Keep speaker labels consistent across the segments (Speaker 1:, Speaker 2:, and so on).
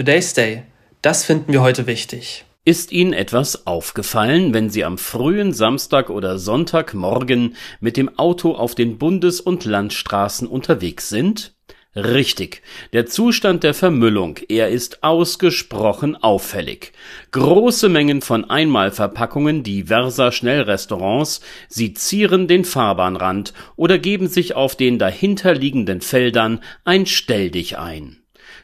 Speaker 1: Today's Day. Das finden wir heute wichtig.
Speaker 2: Ist Ihnen etwas aufgefallen, wenn Sie am frühen Samstag oder Sonntagmorgen mit dem Auto auf den Bundes- und Landstraßen unterwegs sind? Richtig. Der Zustand der Vermüllung, er ist ausgesprochen auffällig. Große Mengen von Einmalverpackungen diverser Schnellrestaurants, sie zieren den Fahrbahnrand oder geben sich auf den dahinterliegenden Feldern ein Stelldich ein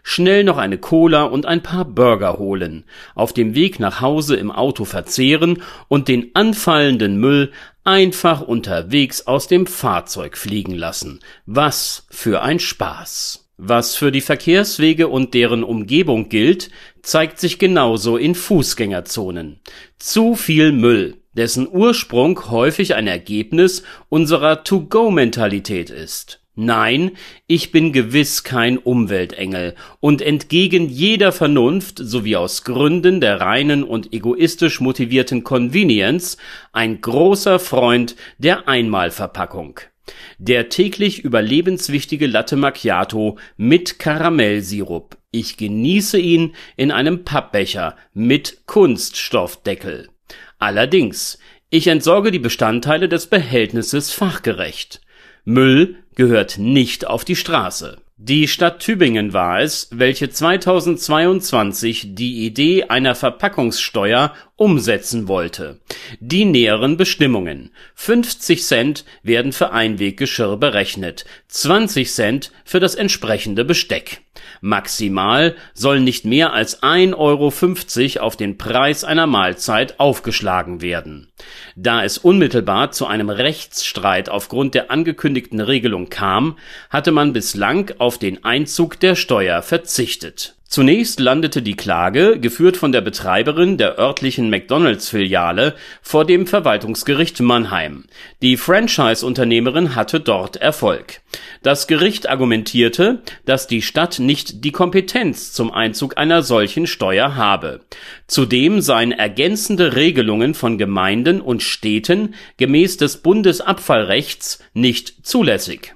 Speaker 2: schnell noch eine Cola und ein paar Burger holen, auf dem Weg nach Hause im Auto verzehren und den anfallenden Müll einfach unterwegs aus dem Fahrzeug fliegen lassen. Was für ein Spaß. Was für die Verkehrswege und deren Umgebung gilt, zeigt sich genauso in Fußgängerzonen. Zu viel Müll, dessen Ursprung häufig ein Ergebnis unserer To-Go-Mentalität ist. Nein, ich bin gewiss kein Umweltengel und entgegen jeder Vernunft sowie aus Gründen der reinen und egoistisch motivierten Convenience ein großer Freund der Einmalverpackung. Der täglich überlebenswichtige Latte Macchiato mit Karamellsirup. Ich genieße ihn in einem Pappbecher mit Kunststoffdeckel. Allerdings, ich entsorge die Bestandteile des Behältnisses fachgerecht. Müll gehört nicht auf die Straße. Die Stadt Tübingen war es, welche 2022 die Idee einer Verpackungssteuer umsetzen wollte. Die näheren Bestimmungen. 50 Cent werden für Einweggeschirr berechnet, 20 Cent für das entsprechende Besteck. Maximal soll nicht mehr als 1,50 Euro auf den Preis einer Mahlzeit aufgeschlagen werden. Da es unmittelbar zu einem Rechtsstreit aufgrund der angekündigten Regelung kam, hatte man bislang auf den Einzug der Steuer verzichtet Zunächst landete die Klage, geführt von der Betreiberin der örtlichen McDonalds-Filiale, vor dem Verwaltungsgericht Mannheim. Die Franchise-Unternehmerin hatte dort Erfolg. Das Gericht argumentierte, dass die Stadt nicht die Kompetenz zum Einzug einer solchen Steuer habe. Zudem seien ergänzende Regelungen von Gemeinden und Städten gemäß des Bundesabfallrechts nicht zulässig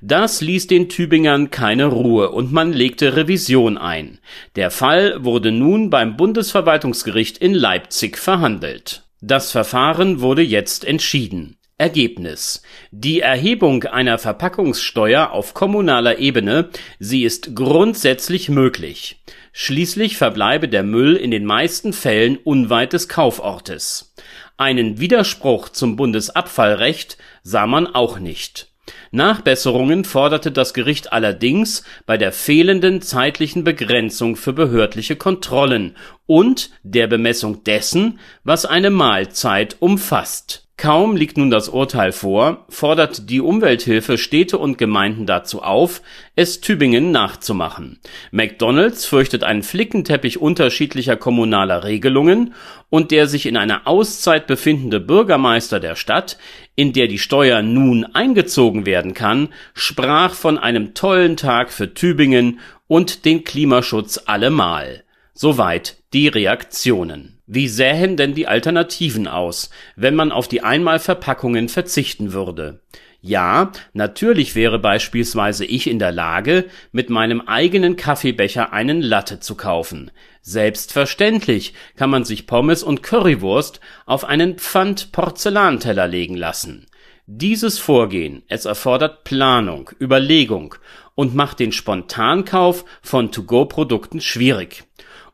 Speaker 2: das ließ den Tübingern keine Ruhe und man legte Revision ein. Der Fall wurde nun beim Bundesverwaltungsgericht in Leipzig verhandelt. Das Verfahren wurde jetzt entschieden. Ergebnis. Die Erhebung einer Verpackungssteuer auf kommunaler Ebene, sie ist grundsätzlich möglich. Schließlich verbleibe der Müll in den meisten Fällen unweit des Kaufortes. Einen Widerspruch zum Bundesabfallrecht sah man auch nicht Nachbesserungen forderte das Gericht allerdings bei der fehlenden zeitlichen Begrenzung für behördliche Kontrollen und der Bemessung dessen, was eine Mahlzeit umfasst Kaum liegt nun das Urteil vor, fordert die Umwelthilfe Städte und Gemeinden dazu auf, es Tübingen nachzumachen. McDonald's fürchtet einen Flickenteppich unterschiedlicher kommunaler Regelungen und der sich in einer Auszeit befindende Bürgermeister der Stadt, in der die Steuer nun eingezogen werden kann, sprach von einem tollen Tag für Tübingen und den Klimaschutz allemal. Soweit die Reaktionen wie sähen denn die Alternativen aus, wenn man auf die Einmalverpackungen verzichten würde? Ja, natürlich wäre beispielsweise ich in der Lage, mit meinem eigenen Kaffeebecher einen Latte zu kaufen. Selbstverständlich kann man sich Pommes und Currywurst auf einen Pfand Porzellanteller legen lassen. Dieses Vorgehen, es erfordert Planung, Überlegung und macht den Spontankauf von To-Go-Produkten schwierig.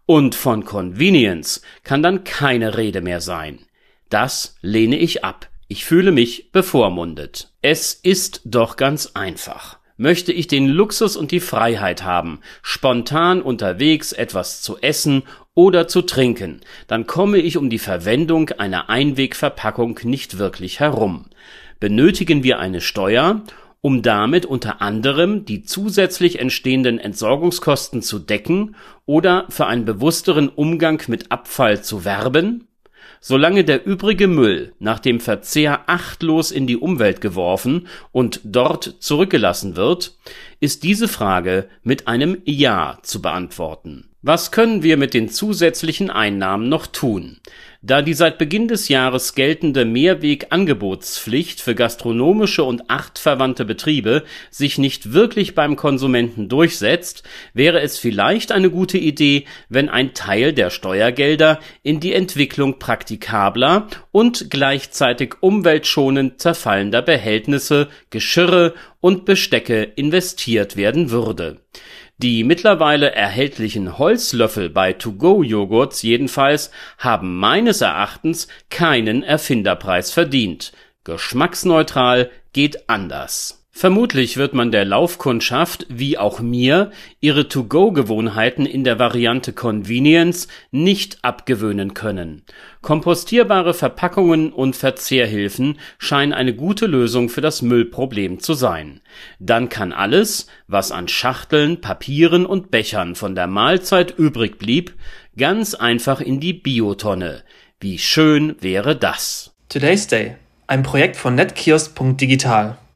Speaker 2: Und von Convenience kann dann keine Rede mehr sein. Das lehne ich ab. Ich fühle mich bevormundet. Es ist doch ganz einfach. Möchte ich den Luxus und die Freiheit haben, spontan unterwegs etwas zu essen oder zu trinken, dann komme ich um die Verwendung einer Einwegverpackung nicht wirklich herum. Benötigen wir eine Steuer um damit unter anderem die zusätzlich entstehenden Entsorgungskosten zu decken oder für einen bewussteren Umgang mit Abfall zu werben? Solange der übrige Müll nach dem Verzehr achtlos in die Umwelt geworfen und dort zurückgelassen wird, ist diese Frage mit einem Ja zu beantworten. Was können wir mit den zusätzlichen Einnahmen noch tun? Da die seit Beginn des Jahres geltende Mehrwegangebotspflicht für gastronomische und artverwandte Betriebe sich nicht wirklich beim Konsumenten durchsetzt, wäre es vielleicht eine gute Idee, wenn ein Teil der Steuergelder in die Entwicklung praktikabler und gleichzeitig umweltschonend zerfallender Behältnisse, Geschirre und Bestecke investiert werden würde die mittlerweile erhältlichen Holzlöffel bei To-Go-Joghurts jedenfalls haben meines Erachtens keinen Erfinderpreis verdient. Geschmacksneutral geht anders Vermutlich wird man der Laufkundschaft, wie auch mir, ihre To-Go-Gewohnheiten in der Variante Convenience nicht abgewöhnen können. Kompostierbare Verpackungen und Verzehrhilfen scheinen eine gute Lösung für das Müllproblem zu sein. Dann kann alles, was an Schachteln, Papieren und Bechern von der Mahlzeit übrig blieb, ganz einfach in die Biotonne. Wie schön wäre das?
Speaker 1: Today's Day, ein Projekt von netkiosk.digital